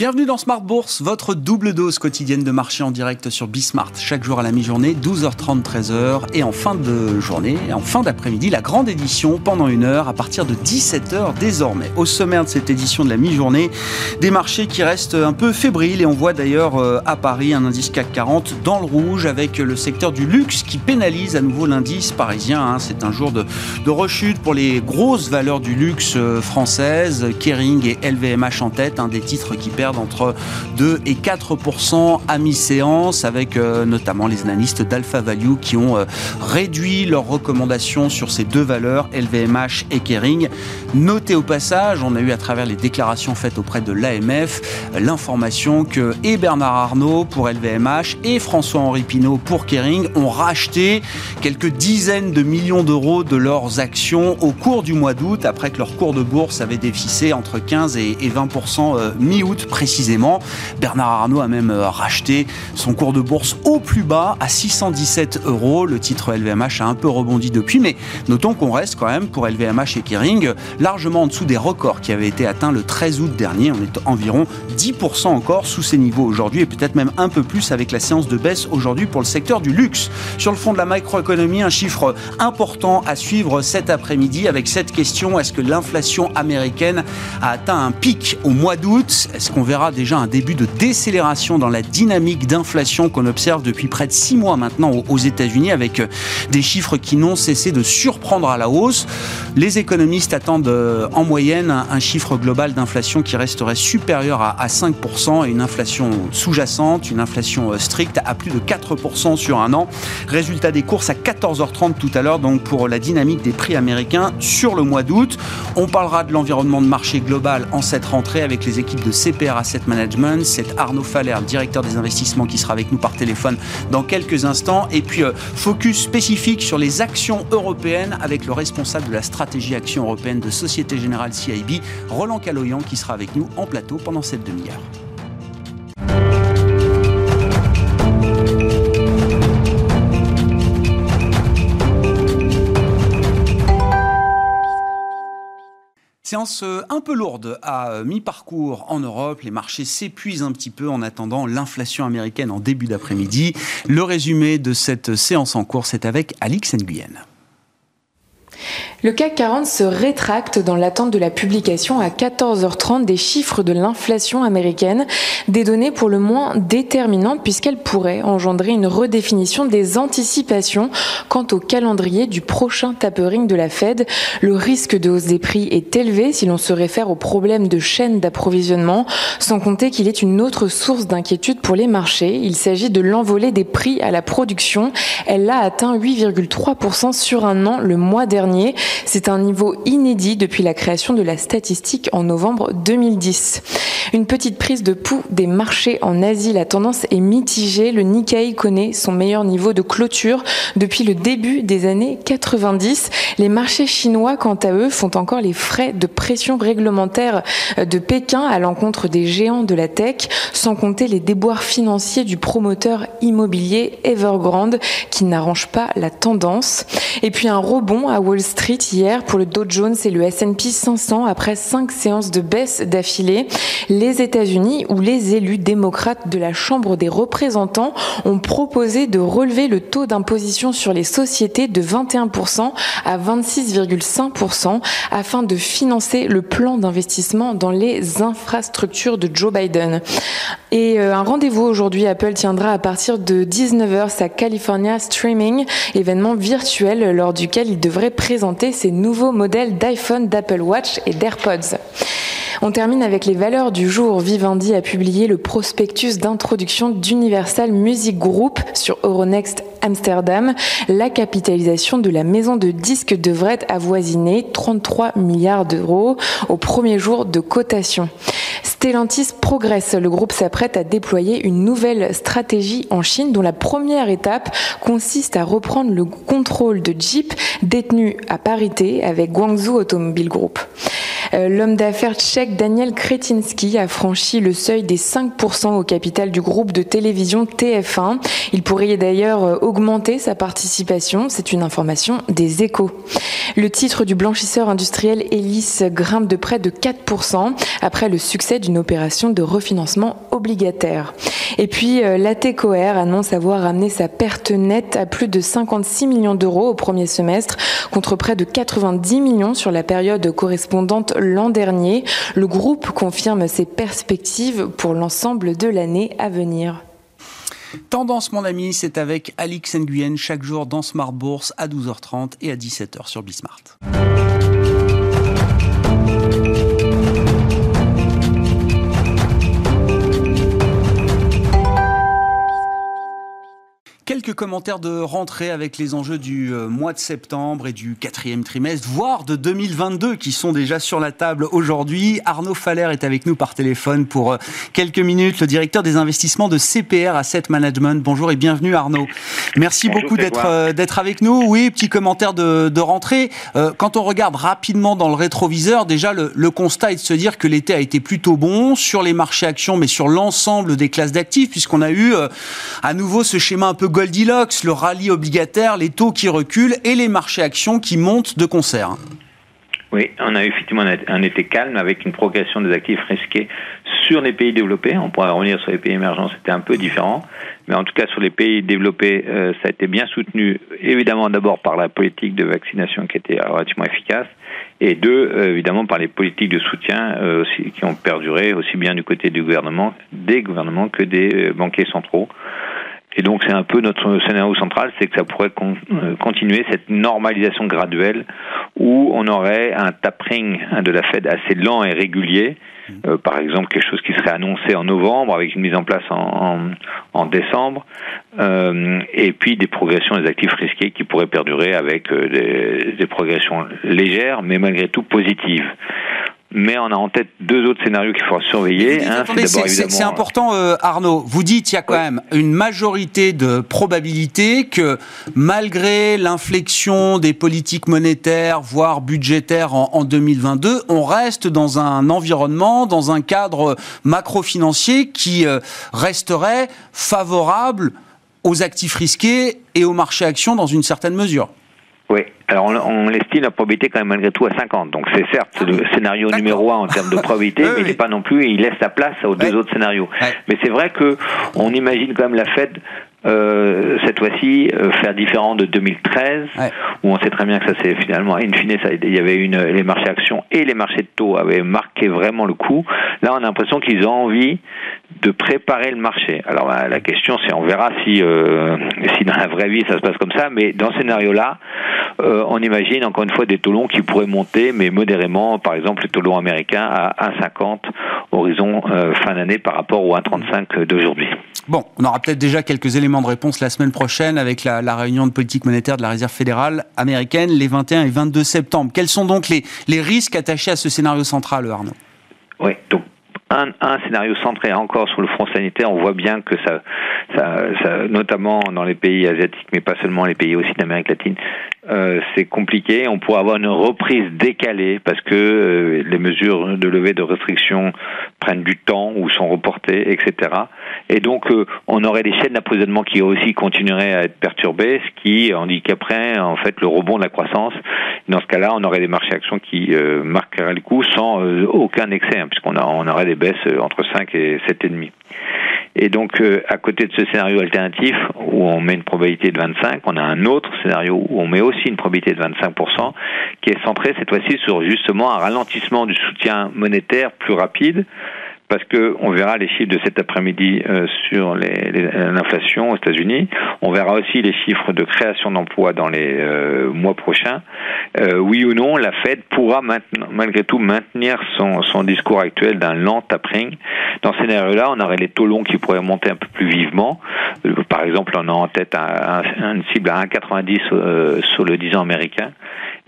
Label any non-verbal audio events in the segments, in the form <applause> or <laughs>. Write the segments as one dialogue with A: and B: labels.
A: Bienvenue dans Smart Bourse, votre double dose quotidienne de marché en direct sur Bismart, chaque jour à la mi-journée, 12h30, 13h, et en fin de journée, en fin d'après-midi, la grande édition pendant une heure à partir de 17h désormais. Au sommaire de cette édition de la mi-journée, des marchés qui restent un peu fébriles, et on voit d'ailleurs euh, à Paris un indice CAC 40 dans le rouge avec le secteur du luxe qui pénalise à nouveau l'indice parisien. Hein. C'est un jour de, de rechute pour les grosses valeurs du luxe euh, françaises, Kering et LVMH en tête, un des titres qui perdent entre 2 et 4% à mi-séance, avec euh, notamment les analystes d'Alpha Value qui ont euh, réduit leurs recommandations sur ces deux valeurs, LVMH et Kering. Notez au passage, on a eu à travers les déclarations faites auprès de l'AMF l'information que et Bernard Arnault pour LVMH et François-Henri Pinault pour Kering ont racheté quelques dizaines de millions d'euros de leurs actions au cours du mois d'août, après que leur cours de bourse avait déficé entre 15 et 20% euh, mi-août précisément. Bernard Arnault a même euh, racheté son cours de bourse au plus bas à 617 euros. Le titre LVMH a un peu rebondi depuis, mais notons qu'on reste quand même pour LVMH et Kering largement en dessous des records qui avaient été atteints le 13 août dernier. On est environ 10% encore sous ces niveaux aujourd'hui et peut-être même un peu plus avec la séance de baisse aujourd'hui pour le secteur du luxe. Sur le fond de la macroéconomie, un chiffre important à suivre cet après-midi avec cette question est-ce que l'inflation américaine a atteint un pic au mois d'août? Est-ce qu'on verra déjà un début de décélération dans la dynamique d'inflation qu'on observe depuis près de six mois maintenant aux États-Unis avec euh, des chiffres qui n'ont cessé de surprendre à la hausse. Les économistes attendent euh, en moyenne un chiffre global d'inflation qui resterait supérieur à 5% et une inflation sous-jacente, une inflation euh, stricte à plus de 4% sur un an. Résultat des courses à 14h30 tout à l'heure, donc pour la dynamique des prix américains sur le mois d'août. On parlera de l'environnement de marché global en cette rentrée avec les équipes de CPR Asset Management. C'est Arnaud Faller, directeur des investissements, qui sera avec nous par téléphone dans quelques instants. Et puis, euh, focus spécifique sur les actions européennes avec le responsable de la stratégie action européenne de Société Générale CIB, Roland Caloyan, qui sera avec nous en plateau pendant cette demi-heure. Séance euh, un peu lourde à euh, mi-parcours en Europe. Les marchés s'épuisent un petit peu en attendant l'inflation américaine en début d'après-midi. Le résumé de cette séance en cours, c'est avec Alix Nguyen.
B: Le CAC 40 se rétracte dans l'attente de la publication à 14h30 des chiffres de l'inflation américaine, des données pour le moins déterminantes puisqu'elles pourraient engendrer une redéfinition des anticipations quant au calendrier du prochain tapering de la Fed. Le risque de hausse des prix est élevé si l'on se réfère aux problèmes de chaîne d'approvisionnement, sans compter qu'il est une autre source d'inquiétude pour les marchés. Il s'agit de l'envolée des prix à la production. Elle a atteint 8,3% sur un an le mois dernier. C'est un niveau inédit depuis la création de la statistique en novembre 2010. Une petite prise de pouls des marchés en Asie, la tendance est mitigée. Le Nikkei connaît son meilleur niveau de clôture depuis le début des années 90. Les marchés chinois, quant à eux, font encore les frais de pression réglementaire de Pékin à l'encontre des géants de la tech, sans compter les déboires financiers du promoteur immobilier Evergrande qui n'arrange pas la tendance. Et puis un rebond à Wall Street hier pour le Dow Jones et le S&P 500 après cinq séances de baisse d'affilée. Les États-Unis, où les élus démocrates de la Chambre des représentants ont proposé de relever le taux d'imposition sur les sociétés de 21% à 26,5% afin de financer le plan d'investissement dans les infrastructures de Joe Biden. Et euh, un rendez-vous aujourd'hui, Apple tiendra à partir de 19h sa California Streaming, événement virtuel lors duquel il devrait présenter ces nouveaux modèles d'iPhone, d'Apple Watch et d'AirPods. On termine avec les valeurs du jour. Vivendi a publié le prospectus d'introduction d'Universal Music Group sur Euronext Amsterdam. La capitalisation de la maison de disques devrait avoisiner 33 milliards d'euros au premier jour de cotation. Stellantis progresse. Le groupe s'apprête à déployer une nouvelle stratégie en Chine dont la première étape consiste à reprendre le contrôle de Jeep détenu à parité avec Guangzhou Automobile Group. Euh, l'homme d'affaires tchèque Daniel Kretinsky a franchi le seuil des 5% au capital du groupe de télévision TF1. Il pourrait d'ailleurs augmenter sa participation. C'est une information des échos. Le titre du blanchisseur industriel Elis grimpe de près de 4% après le succès d'une opération de refinancement obligataire. Et puis, euh, l'ATCOR annonce avoir ramené sa perte nette à plus de 56 millions d'euros au premier semestre, contre près de 90 millions sur la période correspondante l'an dernier. Le groupe confirme ses perspectives pour l'ensemble de l'année à venir.
A: Tendance, mon ami, c'est avec Alix Nguyen chaque jour dans Smart Bourse à 12h30 et à 17h sur Bismart. Quelques commentaires de rentrée avec les enjeux du euh, mois de septembre et du quatrième trimestre, voire de 2022 qui sont déjà sur la table aujourd'hui. Arnaud Faller est avec nous par téléphone pour euh, quelques minutes, le directeur des investissements de CPR Asset Management. Bonjour et bienvenue Arnaud. Merci beaucoup d'être euh, d'être avec nous. Oui, petit commentaire de, de rentrée. quand on regarde rapidement dans le rétroviseur, déjà le, le constat est de se dire que l'été a été plutôt bon sur les marchés actions, mais sur l'ensemble des classes d'actifs, puisqu'on a eu à nouveau ce schéma un peu Le rallye obligataire, les taux qui reculent et les marchés actions qui montent de concert.
C: Oui, on a eu effectivement un été calme avec une progression des actifs risqués sur les pays développés. On pourrait revenir sur les pays émergents, c'était un peu différent. Mais en tout cas, sur les pays développés, euh, ça a été bien soutenu, évidemment d'abord par la politique de vaccination qui était relativement efficace, et deux, euh, évidemment par les politiques de soutien euh, qui ont perduré aussi bien du côté du gouvernement, des gouvernements que des banquiers centraux. Et donc c'est un peu notre scénario central, c'est que ça pourrait euh, continuer cette normalisation graduelle où on aurait un tapering de la Fed assez lent et régulier. Euh, par exemple, quelque chose qui serait annoncé en novembre avec une mise en place en, en, décembre, euh, et puis des progressions des actifs risqués qui pourraient perdurer avec des, des progressions légères, mais malgré tout positives mais on a en tête deux autres scénarios qu'il faudra surveiller.
A: c'est important, euh, Arnaud. Vous dites il y a quand même une majorité de probabilités que malgré l'inflexion des politiques monétaires, voire budgétaires en, en, 2022, on reste dans un environnement, dans un cadre macro-financier qui euh, resterait favorable aux actifs risqués et aux marchés actions dans une certaine mesure.
C: Oui, alors on, on estime la probabilité quand même malgré tout à 50. Donc c'est certes le scénario numéro un en termes de probabilité, <laughs> mais il n'est pas non plus, il laisse la place aux deux autres scénarios. Mais c'est vrai que on imagine quand même la Fed euh, cette fois-ci euh, faire différent de 2013 où on sait très bien que ça c'est finalement in fine ça, il y avait une les marchés actions et les marchés de taux avaient marqué vraiment le coup. Là on a l'impression qu'ils ont envie de préparer le marché. Alors la, question c'est on verra si euh, si dans la vraie vie ça se passe comme ça mais dans ce scénario là euh, on imagine encore une fois des taux longs qui pourraient monter mais modérément par exemple le taux long américain à 1,50 horizon fin d'année par rapport au 1,35 d'aujourd'hui
A: Bon, on aura peut-être déjà quelques éléments de réponse la semaine prochaine avec la, réunion de politique monétaire de la Réserve fédérale américaine les 21 et 22 septembre. Quels sont donc les, les risques attachés à ce scénario central, Arnaud?
C: Oui, donc un, un, scénario centré encore sur le front sanitaire. On voit bien que ça, ça, ça, notamment dans les pays asiatiques, mais pas seulement les pays aussi d'Amérique latine, euh, c'est compliqué. On pourrait avoir une reprise décalée parce que euh, les mesures de levée de restrictions prennent du temps ou sont reportées, etc. Et donc, euh, on aurait des chaînes d'approvisionnement qui aussi continueraient à être perturbées, ce qui handicaperait en fait le rebond de la croissance. Dans ce cas-là, on aurait des marchés actions qui marqueraient le coup sans aucun excès, hein, puisqu'on on aurait des baisses entre 5 et 7,5. Et donc, euh, à côté de ce scénario alternatif, où on met une probabilité de 25, on a un autre scénario où on met aussi une probabilité de 25%, qui est centré cette fois-ci sur justement un ralentissement du soutien monétaire plus rapide, parce que on verra les chiffres de cet après-midi euh, sur l'inflation aux États-Unis. On verra aussi les chiffres de création d'emplois dans les euh, mois prochains. Euh, oui ou non, la Fed pourra malgré tout maintenir son, son discours actuel d'un lent tapering. Dans ce scénario-là, on aurait les taux longs qui pourraient monter un peu plus vivement. par exemple, on a en tête un, une cible à 1,90 sur le 10 ans américain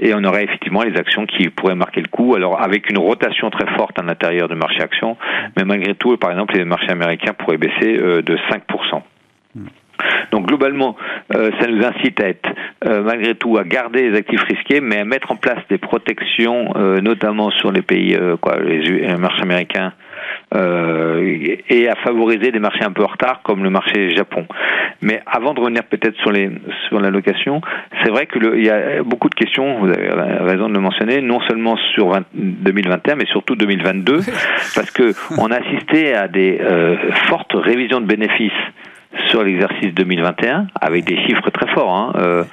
C: et on aurait effectivement les actions qui pourraient marquer le coup. Alors avec une rotation très forte à l'intérieur du marché actions, mais malgré tout, par exemple, les marchés américains pourraient baisser euh, de 5%. Donc globalement, euh, ça nous incite à être euh, malgré tout à garder les actifs risqués, mais à mettre en place des protections, notamment sur les pays, quoi, les, marchés américains, et à favoriser des marchés un peu en retard, comme le marché Japon. Mais avant de revenir peut-être sur les sur la location, c'est vrai qu'il y a beaucoup de questions. Vous avez raison de le mentionner, non seulement sur 2021, mais surtout 2022, <laughs> parce que on a assisté à des euh, fortes révisions de bénéfices sur l'exercice 2021 avec des chiffres très forts. Hein. Euh,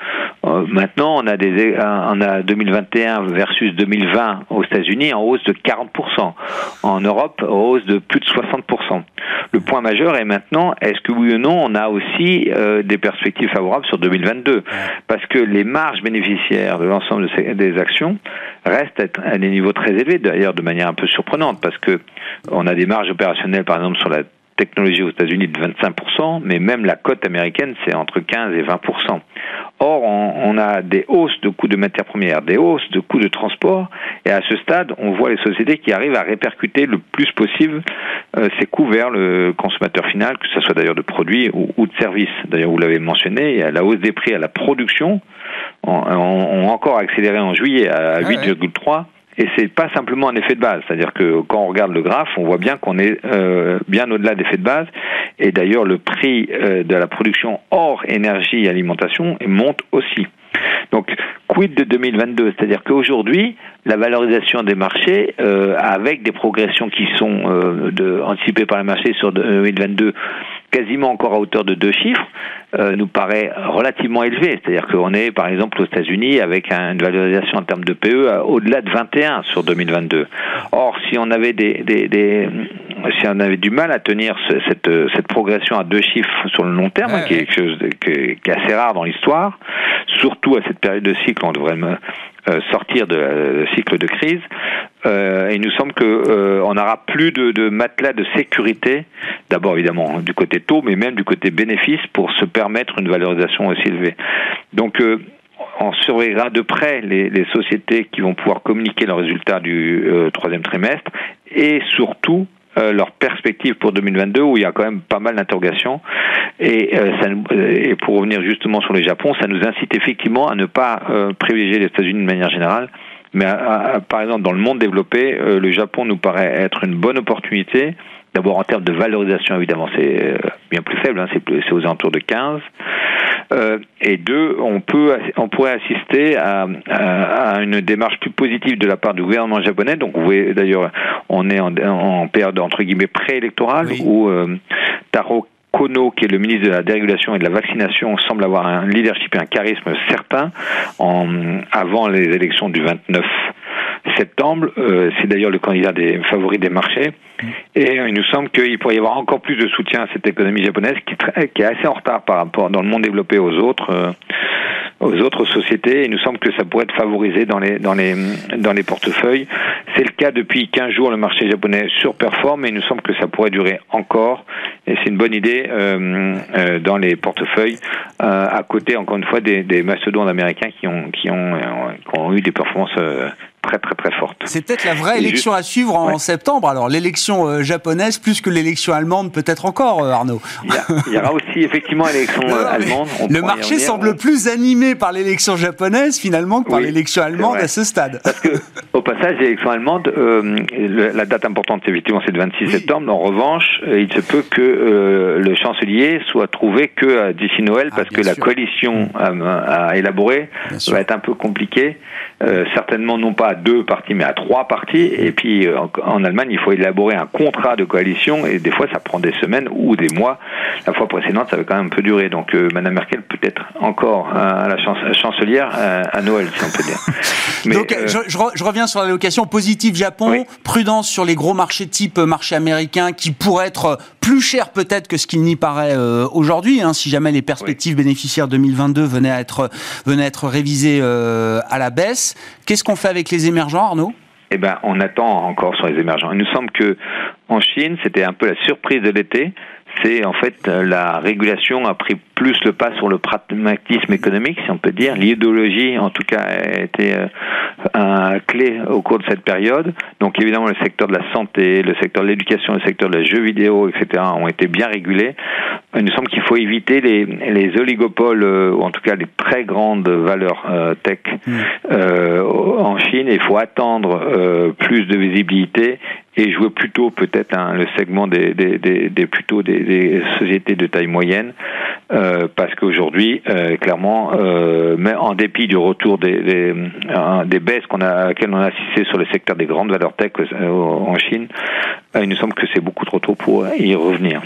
C: euh, maintenant, on a des on a 2021 versus 2020 aux États-Unis en hausse de 40%, en Europe en hausse de plus de 60%. Le point majeur est maintenant est-ce que oui ou non on a aussi euh, des perspectives favorables sur 2022 parce que les marges bénéficiaires de l'ensemble des actions restent à des niveaux très élevés d'ailleurs de manière un peu surprenante parce que on a des marges opérationnelles par exemple sur la technologie aux États-Unis de 25%, mais même la cote américaine, c'est entre 15 et 20%. Or, on, a des hausses de coûts de matières premières, des hausses de coûts de transport, et à ce stade, on voit les sociétés qui arrivent à répercuter le plus possible euh, ces coûts vers le consommateur final, que ce soit d'ailleurs de produits ou, de services. D'ailleurs, vous l'avez mentionné, la hausse des prix à la production ont, encore accéléré en juillet à 8,3 et c'est pas simplement un effet de base, c'est-à-dire que quand on regarde le graphe, on voit bien qu'on est euh, bien au-delà d'effet de base. Et d'ailleurs, le prix euh, de la production hors énergie et alimentation monte aussi. Donc, quid de 2022 C'est-à-dire qu'aujourd'hui, la valorisation des marchés, euh, avec des progressions qui sont euh, de, anticipées par le marché sur 2022, quasiment encore à hauteur de deux chiffres, euh, nous paraît relativement élevé. C'est-à-dire qu'on est, par exemple, aux États-Unis avec une valorisation en termes de PE au-delà de 21 sur 2022. Or, si on avait des, des, des si on avait du mal à tenir cette, cette progression à deux chiffres sur le long terme, qui est quelque chose qui est assez rare dans l'histoire, surtout à cette période de cycle, on devrait euh, sortir de le cycle de crise. Euh, il nous semble que euh, n'aura plus de, matelas de sécurité, d'abord évidemment du côté taux, mais même du côté bénéfice pour se permettre une valorisation aussi élevée. Donc euh, on surveillera de près les, sociétés qui vont pouvoir communiquer leurs résultats du troisième trimestre et surtout euh, leur perspective pour 2022 où il y a quand même pas mal d'interrogations. Et, euh, et pour revenir justement sur le Japon, ça nous incite effectivement à ne pas euh, privilégier les États-Unis de manière générale. Mais par exemple, dans le monde développé, le Japon nous paraît être une bonne opportunité D'abord en termes de valorisation, évidemment, c'est bien plus faible, hein, c'est aux alentours de 15. Euh, et deux, on peut, on pourrait assister à, à, une démarche plus positive de la part du gouvernement japonais. Donc, vous voyez d'ailleurs, on est en, en, période entre guillemets préélectorale où euh, Taro Kono, qui est le ministre de la dérégulation et de la vaccination, semble avoir un leadership et un charisme certain en, avant les élections du 29 septembre. Euh, c'est d'ailleurs le candidat des favoris des marchés. Et il nous semble qu'il pourrait y avoir encore plus de soutien à cette économie japonaise qui, qui est assez en retard par rapport dans le monde développé aux autres. Euh, aux autres sociétés. Il nous semble que ça pourrait être favorisé dans les, dans les, dans les portefeuilles. C'est le cas depuis 15 jours, le marché japonais surperforme et il nous semble que ça pourrait durer encore. Et c'est une bonne idée euh, euh, dans les portefeuilles, euh, à côté, encore une fois, des, des américains qui ont, qui ont, qui ont eu des performances très très très forte.
A: C'est peut-être la vraie élection à suivre en septembre. Alors l'élection euh, japonaise plus que l'élection allemande peut-être encore, euh, Arnaud.
C: Il y, aura aussi effectivement l'élection euh, allemande.
A: le marché semble plus animé par l'élection japonaise finalement que par l'élection allemande à ce stade.
C: Parce que au passage, l'élection allemande, la date importante effectivement c'est le 26 septembre. En revanche, il se peut que le chancelier soit trouvé que d'ici Noël ah, parce que la coalition à, élaborer va être un peu compliquée. certainement non pas deux parties, mais à trois parties. Et puis euh, en, Allemagne, il faut élaborer un contrat de coalition et des fois ça prend des semaines ou des mois. La fois précédente, ça avait quand même un peu duré. Donc euh, Madame Merkel peut être encore à la chancelière à Noël, si on peut dire. <laughs>
A: Mais, Donc euh, je, reviens sur la location positive Japon, prudence sur les gros marchés type marché américain qui pourraient être plus cher peut-être que ce qu'il n'y paraît aujourd'hui, hein, si jamais les perspectives bénéficiaires 2022 venaient à être, venaient à être révisées à la baisse. Qu'est-ce qu'on fait avec les émergents, Arnaud?
C: Eh ben, on attend encore sur les émergents. Il nous semble que en Chine, c'était un peu la surprise de l'été. C'est en fait la régulation a pris plus le pas sur le pragmatisme économique, si on peut dire. L'idéologie, en tout cas, a été euh, un clé au cours de cette période. Donc évidemment, le secteur de la santé, le secteur de l'éducation, le secteur de la jeux vidéo, etc., ont été bien régulés. Il nous semble qu'il faut éviter les, les oligopoles, ou en tout cas les très grandes valeurs tech mmh. en Chine. Il faut attendre plus de visibilité et jouer plutôt peut-être le segment des, des, des, plutôt des, sociétés de taille moyenne euh, parce qu'aujourd'hui euh, clairement euh, mais en dépit du retour des des, des baisses qu'on a auxquelles on a assisté sur le secteur des grandes valeurs tech en Chine il nous semble que c'est beaucoup trop tôt pour y revenir.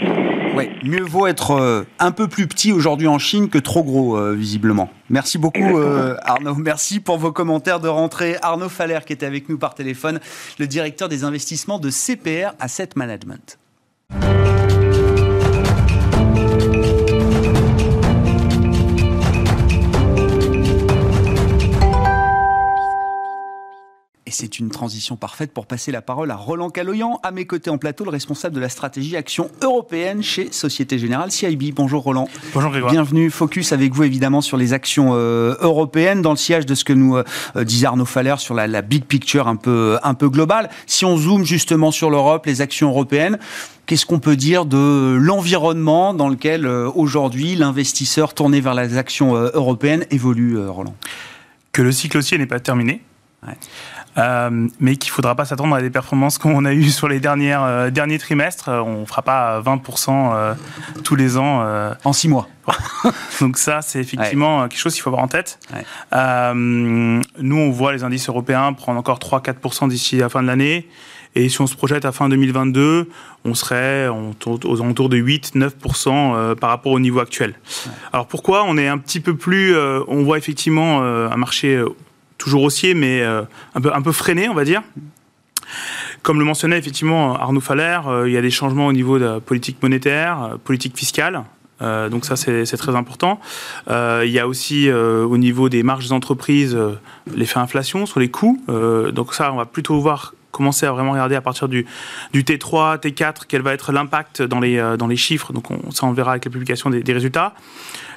A: Oui, mieux vaut être un peu plus petit aujourd'hui en Chine que trop gros visiblement. Merci beaucoup Arnaud, merci pour vos commentaires de rentrée. Arnaud Faller qui était avec nous par téléphone, le directeur des investissements de CPR Asset Management. C'est une transition parfaite pour passer la parole à Roland Caloyan, à mes côtés en plateau, le responsable de la stratégie action européenne chez Société Générale CIB. Bonjour Roland.
D: Bonjour Grégoire.
A: Bienvenue. Focus avec vous évidemment sur les actions euh, européennes dans le sillage de ce que nous euh, euh, disait Arnaud Faller sur la, big picture un peu, un peu globale. Si on zoome justement sur l'Europe, les actions européennes, Qu'est-ce qu'on peut dire de l'environnement dans lequel aujourd'hui l'investisseur tourné vers les actions européennes évolue, Roland?
D: Que le cycle haussier n'est pas terminé. Ouais. Euh, mais qu'il ne faudra pas s'attendre à des performances qu'on a eues sur les dernières, euh, derniers trimestres. Euh, on ne fera pas 20% tous les ans.
A: en six mois. <laughs>
D: Donc ça, c'est effectivement quelque chose qu'il faut avoir en tête. nous, on voit les indices européens prendre encore 3-4% d'ici la fin de l'année. Et si on se projette à fin 2022, on serait aux alentours de 8-9% par rapport au niveau actuel. Alors pourquoi On est un petit peu plus... on voit effectivement un marché toujours haussier, mais euh, un, peu, un peu freiné, on va dire. Comme le mentionnait effectivement Arnaud Faller, euh, il y a des changements au niveau de la politique monétaire, euh, politique fiscale. donc ça, c'est très important. il y a aussi au niveau des marges des entreprises l'effet inflation sur les coûts. donc ça, on va plutôt voir commencer à vraiment regarder à partir du, du T3, T4, quel va être l'impact dans les, dans les chiffres. Donc on, ça, on verra avec la publication des, des résultats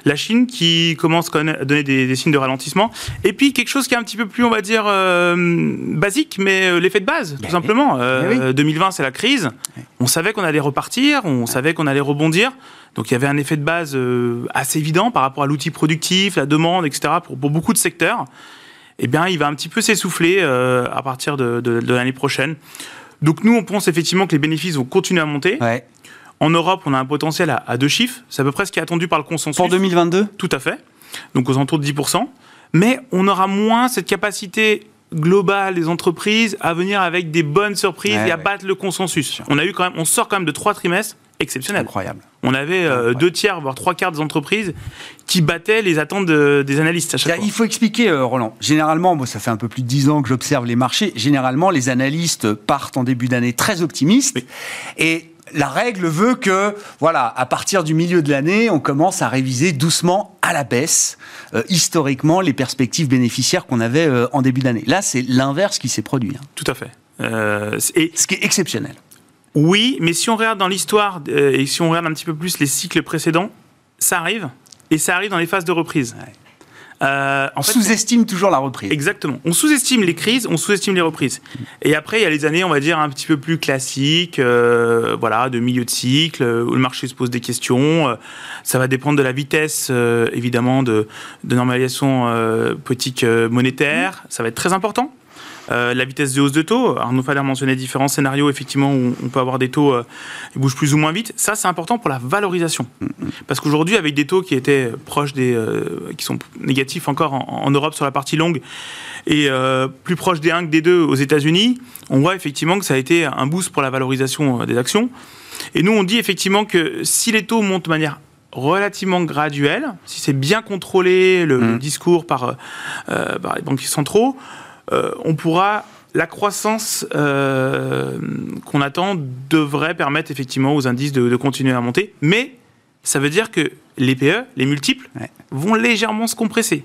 D: la Chine qui commence quand même à donner des, signes de ralentissement. Et puis quelque chose qui est un petit peu plus, on va dire, euh, basique, mais euh, l'effet de base, tout ben simplement. 2020, euh, c'est la crise. On savait qu'on allait repartir, on savait qu'on allait rebondir. Donc il y avait un effet de base assez évident par rapport à l'outil productif, la demande, etc. pour, beaucoup de secteurs. Eh bien, il va un petit peu s'essouffler à partir de, l'année prochaine. Donc nous, on pense effectivement que les bénéfices vont continuer à monter. En Europe, on a un potentiel à, deux chiffres. C'est à peu près ce qui est attendu par le consensus.
A: Pour 2022
D: Tout à fait. Donc aux alentours de 10%. Mais on aura moins cette capacité globale des entreprises à venir avec des bonnes surprises et à battre le consensus. On a eu quand même, on sort quand même de trois trimestres exceptionnels.
A: Incroyable.
D: On avait euh, deux tiers, voire trois quarts des entreprises qui battaient les attentes des analystes à chaque
A: Il faut expliquer, euh, Roland. Généralement, moi, ça fait un peu plus de dix ans que j'observe les marchés. Généralement, les analystes partent en début d'année très optimistes. Et la règle veut que, voilà, à partir du milieu de l'année, on commence à réviser doucement à la baisse, euh, historiquement, les perspectives bénéficiaires qu'on avait en début d'année. Là, c'est l'inverse qui s'est produit. Hein.
D: Tout à fait.
A: Et ce qui est exceptionnel.
D: Oui, mais si on regarde dans l'histoire et si on regarde un petit peu plus les cycles précédents, ça arrive. Et ça arrive dans les phases de reprise.
A: Euh, on sous-estime toujours la reprise.
D: Exactement. On sous-estime les crises, on sous-estime les reprises. Et après, il y a les années, on va dire, un petit peu plus classiques, euh, voilà, de milieu de cycle, où le marché se pose des questions. Euh, ça va dépendre de la vitesse, évidemment, de, de normalisation politique monétaire. Ça va être très important. Euh, la vitesse de hausse de taux, Arnaud Faller mentionnait différents scénarios, effectivement, où on peut avoir des taux euh, qui bougent plus ou moins vite. Ça, c'est important pour la valorisation. Parce qu'aujourd'hui, avec des taux qui étaient proches des. Euh, qui sont négatifs encore en, Europe sur la partie longue, et plus proches des 1 que des 2 aux États-Unis, on voit effectivement que ça a été un boost pour la valorisation des actions. Et nous, on dit effectivement que si les taux montent de manière relativement graduelle, si c'est bien contrôlé le, mmh. discours par, par les banquiers centraux, euh, on pourra la croissance euh, qu'on attend devrait permettre effectivement aux indices de, continuer à monter, mais ça veut dire que les PE, les multiples, vont légèrement se compresser.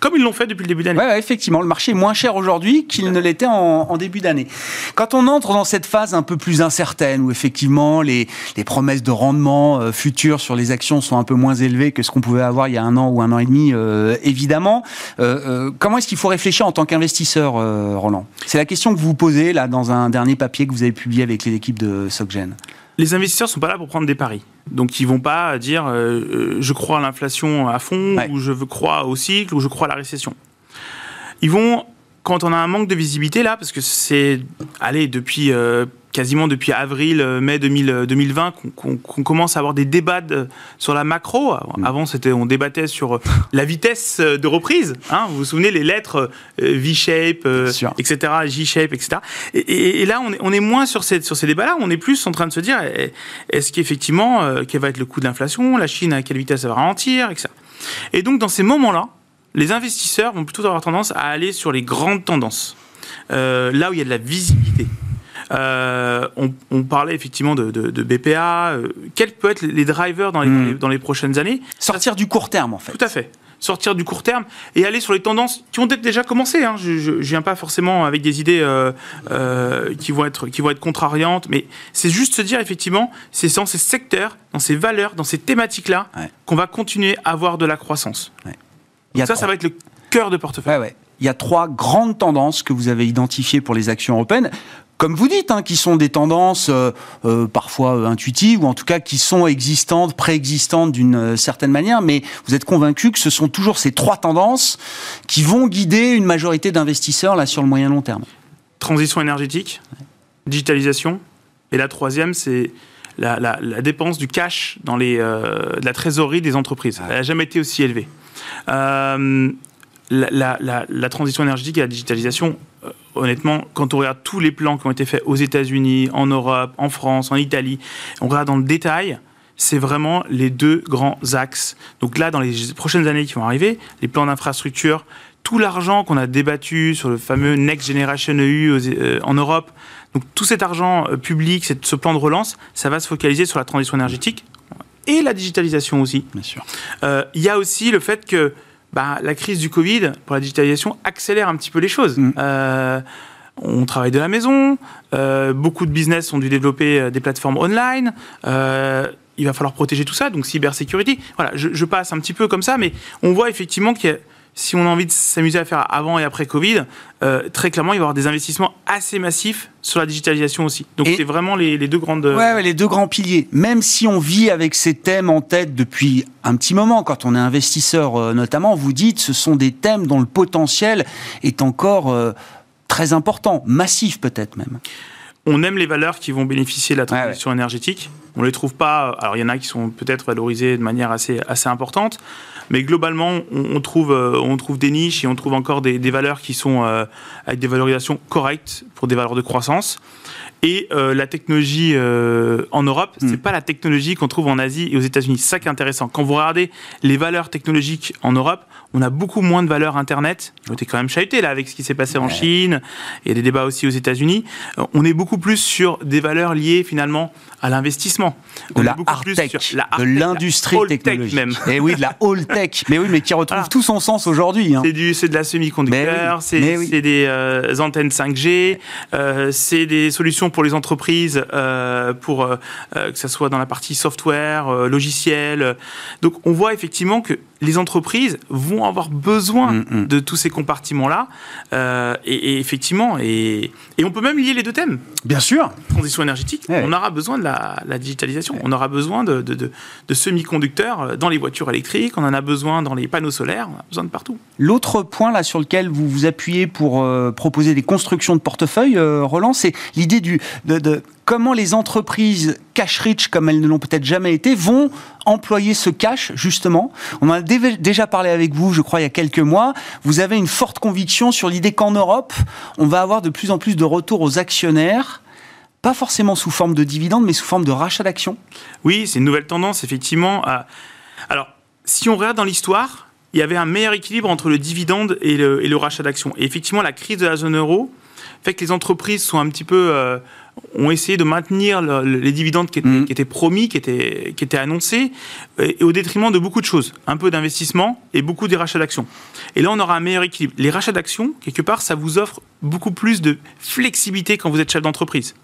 D: Comme ils l'ont fait depuis le début d'année.
A: Ouais, effectivement, le marché est moins cher aujourd'hui qu'il ne l'était en, début d'année. Quand on entre dans cette phase un peu plus incertaine, où effectivement les, promesses de rendement euh, futurs sur les actions sont un peu moins élevées que ce qu'on pouvait avoir il y a un an ou un an et demi, euh, évidemment, euh, comment est-ce qu'il faut réfléchir en tant qu'investisseur, Roland? C'est la question que vous vous posez là dans un dernier papier que vous avez publié avec les équipes de SocGen
D: les investisseurs sont pas là pour prendre des paris. Donc ils vont pas dire euh, euh, je crois à l'inflation à fond ou je crois au cycle ou je crois à la récession. Ils vont quand on a un manque de visibilité là parce que c'est allez depuis euh, quasiment depuis avril, euh, mai 2020 euh, qu'on commence à avoir des débats sur la macro. Mm. Avant, c'était on débattait sur euh, <laughs> la vitesse de reprise. Hein. vous vous souvenez les lettres V-shape, etc., J-shape, etc. Et, là, on est, on est moins sur ces, sur ces débats-là. On est plus en train de se dire eh, est-ce qu'effectivement, quel va être le coût de l'inflation? La Chine, à quelle vitesse ça va ralentir, etc. Et donc, dans ces moments-là, les investisseurs vont plutôt avoir tendance à aller sur les grandes tendances. là où il y a de la visibilité. Euh, on, parlait effectivement de, BPA. Euh, quels peuvent être les drivers dans les, hmm. dans les, prochaines années
A: Sortir du court terme, en fait.
D: Tout à fait sortir du court terme et aller sur les tendances qui ont peut-être déjà commencé. Hein. Je ne viens pas forcément avec des idées euh, qui, vont être, qui vont être contrariantes, mais c'est juste se dire effectivement, c'est dans ces secteurs, dans ces valeurs, dans ces thématiques-là, qu'on va continuer à avoir de la croissance. ça, ça va être le cœur de portefeuille.
A: Il y a trois grandes tendances que vous avez identifiées pour les actions européennes comme vous dites, hein, qui sont des tendances euh, euh, parfois euh, intuitives, ou en tout cas qui sont existantes, préexistantes d'une certaine manière, mais vous êtes convaincu que ce sont toujours ces trois tendances qui vont guider une majorité d'investisseurs là sur le moyen long terme.
D: Transition énergétique, digitalisation, et la troisième, c'est la, dépense du cash dans les, la trésorerie des entreprises. Elle n'a jamais été aussi élevée. La, transition énergétique et la digitalisation, euh, honnêtement, quand on regarde tous les plans qui ont été faits aux États-Unis, en Europe, en France, en Italie, on regarde dans le détail, c'est vraiment les deux grands axes. Donc là, dans les prochaines années qui vont arriver, les plans d'infrastructure, tout l'argent qu'on a débattu sur le fameux Next Generation EU euh, en Europe, donc tout cet argent euh, public, ce plan de relance, ça va se focaliser sur la transition énergétique et la digitalisation aussi.
A: Bien sûr.
D: Il y a aussi le fait que bah, la crise du Covid, pour la digitalisation, accélère un petit peu les choses. Mm. Euh, on travaille de la maison, euh, beaucoup de business ont dû développer euh, des plateformes online. il va falloir protéger tout ça, donc cybersécurité. Voilà, je, je, passe un petit peu comme ça, mais on voit effectivement qu'il y a si on a envie de s'amuser à faire avant et après Covid, euh, très clairement, il va y avoir des investissements assez massifs sur la digitalisation aussi. Donc c'est vraiment les, deux grandes...
A: Ouais, les deux grands piliers. Même si on vit avec ces thèmes en tête depuis un petit moment, quand on est investisseur euh, notamment, vous dites, ce sont des thèmes dont le potentiel est encore euh, très important, massif peut-être même.
D: On aime les valeurs qui vont bénéficier de la transition énergétique. On les trouve pas. Alors il y en a qui sont peut-être valorisées de manière assez assez importante, mais globalement on, trouve euh, on trouve des niches et on trouve encore des, valeurs qui sont euh, avec des valorisations correctes pour des valeurs de croissance. Et euh, la technologie en Europe, ce hmm. c'est pas la technologie qu'on trouve en Asie et aux États-Unis. C'est ça qui est intéressant. Quand vous regardez les valeurs technologiques en Europe, on a beaucoup moins de valeurs Internet. On était quand même chahuté là avec ce qui s'est passé en Chine. Il y a des débats aussi aux États-Unis. On est beaucoup plus sur des valeurs liées finalement à l'investissement.
A: De la tech, de l'industrie technologique.
D: même.
A: Et eh oui, de la all tech. <laughs> Mais oui, mais qui retrouve tout son sens aujourd'hui. Hein.
D: C'est de la semi-conducteur, c'est des euh, antennes 5G, euh, c'est des solutions pour les entreprises, euh, pour que ce soit dans la partie software, logiciel. Donc on voit effectivement que les entreprises vont avoir besoin mm, mm. de tous ces compartiments-là. Et, effectivement, et, et, on peut même lier les deux thèmes.
A: Bien sûr.
D: Transition énergétique, on aura besoin de la, digitalisation. On aura besoin de, de, semi-conducteurs euh, dans les voitures électriques, on en a besoin dans les panneaux solaires, on a besoin de partout.
A: L'autre point là sur lequel vous vous appuyez pour euh, proposer des constructions de portefeuille, euh, Roland, c'est l'idée du de, comment les entreprises cash rich, comme elles ne l'ont peut-être jamais été, vont employer ce cash, justement. On en a déjà parlé avec vous, je crois, il y a quelques mois. Vous avez une forte conviction sur l'idée qu'en Europe, on va avoir de plus en plus de retours aux actionnaires pas forcément sous forme de dividendes, mais sous forme de rachat d'actions
D: Oui, c'est une nouvelle tendance, effectivement. Alors, si on regarde dans l'histoire, il y avait un meilleur équilibre entre le dividende et le, rachat d'actions. Et effectivement, la crise de la zone euro fait que les entreprises sont un petit peu euh, ont essayé de maintenir les dividendes mm. qui étaient, promis, qui étaient, qui étaient annoncés, et, au détriment de beaucoup de choses. Un peu d'investissement et beaucoup des rachats d'actions. Et là, on aura un meilleur équilibre. Les rachats d'actions, quelque part, ça vous offre beaucoup plus de flexibilité quand vous êtes chef d'entreprise.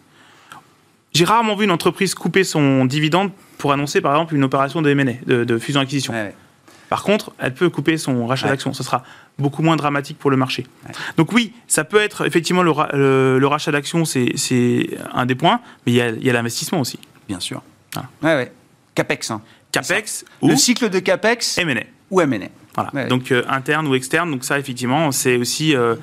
D: J'ai rarement vu une entreprise couper son dividende pour annoncer, par exemple, une opération de M&A, de, fusion-acquisition. Par contre, elle peut couper son rachat d'actions. Ce sera beaucoup moins dramatique pour le marché. Donc oui, ça peut être effectivement le, rachat d'actions, c'est un des points, mais il y a, l'investissement aussi.
A: Bien sûr. Ouais, ouais. CAPEX. Hein.
D: CAPEX
A: ou le cycle de CAPEX
D: M&A.
A: Ou M&A.
D: Voilà. Donc euh, interne ou externe. Donc ça, effectivement, c'est aussi euh,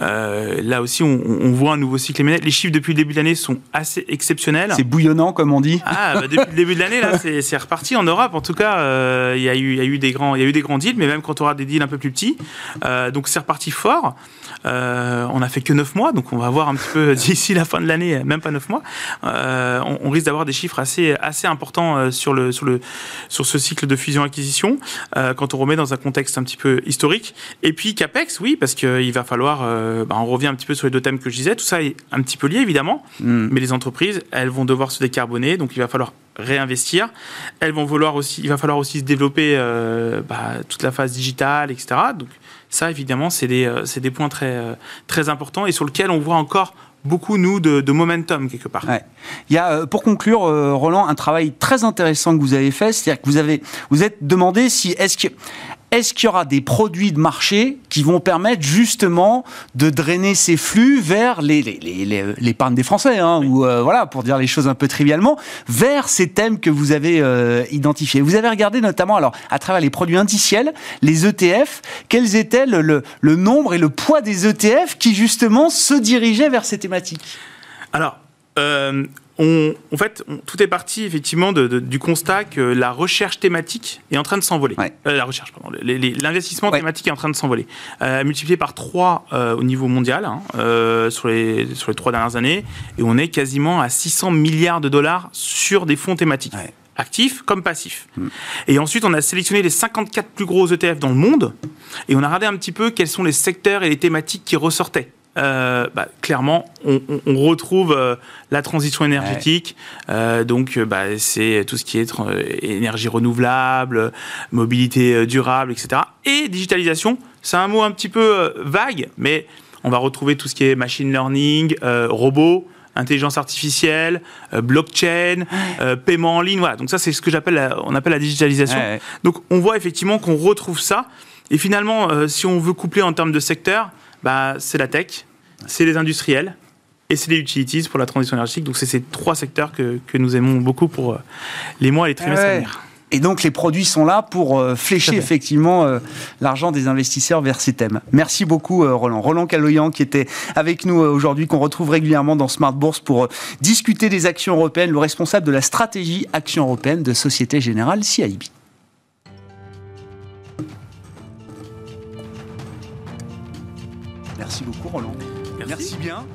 D: euh, là aussi, on, voit un nouveau cycle Les chiffres depuis le début de l'année sont assez exceptionnels.
A: C'est bouillonnant, comme on dit.
D: Ah, bah, depuis le début de l'année, là, <laughs> c'est reparti en Europe. En tout cas, euh, il y, a eu, y, a eu des grands, il y a eu des grands deals, mais même quand on aura des deals un peu plus petits, euh, donc c'est reparti fort. on a fait que 9 mois, donc on va voir un petit peu <laughs> d'ici la fin de l'année, même pas 9 mois. On, on, risque d'avoir des chiffres assez, assez importants sur, le, sur, le, sur ce cycle de fusion-acquisition, quand on remet dans un contexte un petit peu historique. Et puis CAPEX, oui, parce qu'il va falloir euh, bah, on revient un petit peu sur les deux thèmes que je disais. Tout ça est un petit peu lié, évidemment. Mm. Mais les entreprises, elles vont devoir se décarboner. Donc, il va falloir réinvestir. Elles vont vouloir aussi, il va falloir aussi se développer euh, bah, toute la phase digitale, etc. Donc, ça, évidemment, c'est des, euh, des, points très, très importants et sur lesquels on voit encore beaucoup, nous, de, momentum quelque part.
A: Il y a, pour conclure, Roland, un travail très intéressant que vous avez fait, c'est-à-dire que vous avez, vous êtes demandé si est-ce que est-ce qu'il y aura des produits de marché qui vont permettre justement de drainer ces flux vers les, l'épargne des Français, hein, ou euh, voilà, pour dire les choses un peu trivialement, vers ces thèmes que vous avez euh, identifiés. Vous avez regardé notamment, alors, à travers les produits indiciels, les ETF, quels étaient le, le nombre et le poids des ETF qui justement se dirigeaient vers ces thématiques?
D: Alors, euh, en fait, tout est parti effectivement du constat que la recherche thématique est en train de s'envoler. Euh, la recherche, pardon. L'investissement thématique est en train de s'envoler. Euh, multiplié par 3 euh, au niveau mondial hein, sur, les, sur les 3 dernières années. Et on est quasiment à 600 milliards de dollars sur des fonds thématiques. actifs comme passifs. Hmm. Et ensuite, on a sélectionné les 54 plus gros ETF dans le monde et on a regardé un petit peu quels sont les secteurs et les thématiques qui ressortaient. Euh, bah, clairement, on, retrouve euh, la transition énergétique. Euh, donc, bah, c'est tout ce qui est énergie renouvelable, mobilité durable, etc. Et digitalisation, c'est un mot un petit peu vague, mais on va retrouver tout ce qui est machine learning, robots, intelligence artificielle, blockchain, paiement en ligne. Voilà. Donc ça, c'est ce que j'appelle, on appelle la digitalisation. Donc, on voit effectivement qu'on retrouve ça. Et finalement, si on veut coupler en termes de secteur, bah, c'est la tech, c'est les industriels et c'est les utilities pour la transition énergétique. Donc c'est ces trois secteurs que, que, nous aimons beaucoup pour euh, les mois et les trimestres à venir.
A: Et donc les produits sont là pour euh, flécher effectivement euh, l'argent des investisseurs vers ces thèmes. Merci beaucoup Roland. Roland Caloyan qui était avec nous aujourd'hui, qu'on retrouve régulièrement dans Smart Bourse pour discuter des actions européennes, le responsable de la stratégie action européenne de Société Générale CIB. Merci beaucoup Roland. Merci, bien.